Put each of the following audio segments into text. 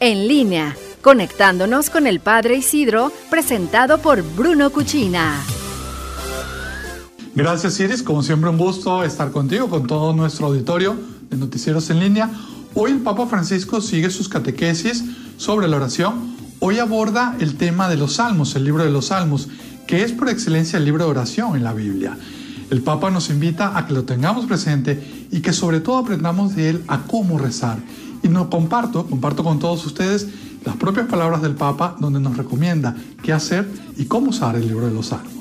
en línea, conectándonos con el Padre Isidro, presentado por Bruno Cuchina. Gracias Iris, como siempre un gusto estar contigo, con todo nuestro auditorio de Noticieros en línea. Hoy el Papa Francisco sigue sus catequesis sobre la oración. Hoy aborda el tema de los salmos, el libro de los salmos, que es por excelencia el libro de oración en la Biblia. El Papa nos invita a que lo tengamos presente y que sobre todo aprendamos de él a cómo rezar. Y no comparto, comparto con todos ustedes las propias palabras del Papa donde nos recomienda qué hacer y cómo usar el libro de los salmos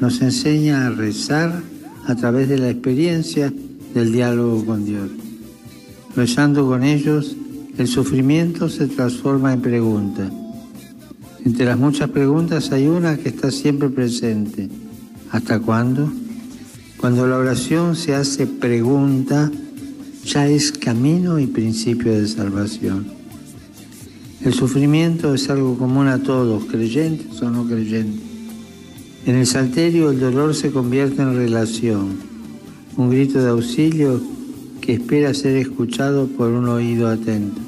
nos enseña a rezar a través de la experiencia del diálogo con Dios. Rezando con ellos, el sufrimiento se transforma en pregunta. Entre las muchas preguntas hay una que está siempre presente. ¿Hasta cuándo? Cuando la oración se hace pregunta, ya es camino y principio de salvación. El sufrimiento es algo común a todos, creyentes o no creyentes. En el salterio el dolor se convierte en relación, un grito de auxilio que espera ser escuchado por un oído atento.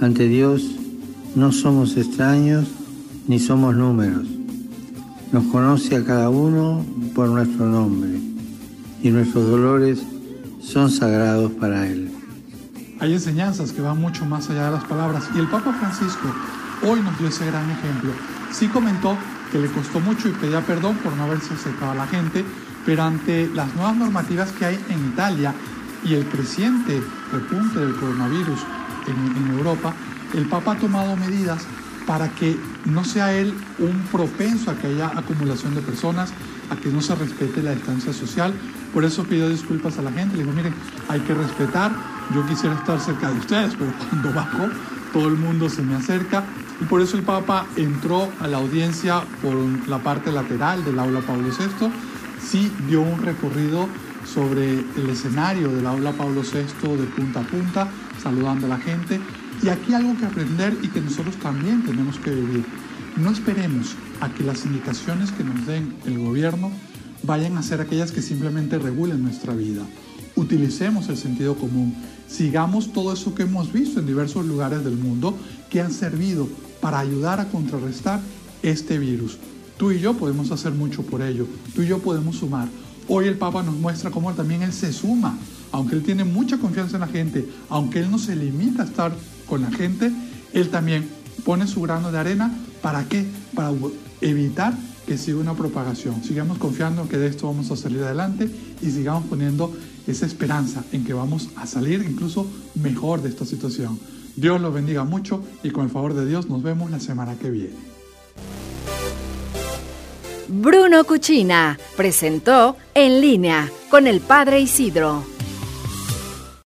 Ante Dios no somos extraños ni somos números. Nos conoce a cada uno por nuestro nombre y nuestros dolores son sagrados para Él. Hay enseñanzas que van mucho más allá de las palabras y el Papa Francisco hoy nos dio ese gran ejemplo. Sí comentó que le costó mucho y pedía perdón por no haberse acercado a la gente, pero ante las nuevas normativas que hay en Italia y el creciente repunte del coronavirus en, en Europa, el Papa ha tomado medidas para que no sea él un propenso a que haya acumulación de personas, a que no se respete la distancia social. Por eso pido disculpas a la gente. Le digo, miren, hay que respetar. Yo quisiera estar cerca de ustedes, pero cuando bajo, todo el mundo se me acerca. Y por eso el Papa entró a la audiencia por la parte lateral del aula Pablo VI, sí dio un recorrido sobre el escenario del aula Pablo VI de punta a punta, saludando a la gente. Y aquí algo que aprender y que nosotros también tenemos que vivir. No esperemos a que las indicaciones que nos den el gobierno vayan a ser aquellas que simplemente regulen nuestra vida. Utilicemos el sentido común, sigamos todo eso que hemos visto en diversos lugares del mundo que han servido para ayudar a contrarrestar este virus. Tú y yo podemos hacer mucho por ello, tú y yo podemos sumar. Hoy el Papa nos muestra cómo también Él se suma, aunque Él tiene mucha confianza en la gente, aunque Él no se limita a estar con la gente, Él también pone su grano de arena. ¿Para qué? Para evitar que siga una propagación. Sigamos confiando que de esto vamos a salir adelante y sigamos poniendo esa esperanza en que vamos a salir incluso mejor de esta situación. Dios los bendiga mucho y con el favor de Dios nos vemos la semana que viene. Bruno Cuchina presentó En línea con el Padre Isidro.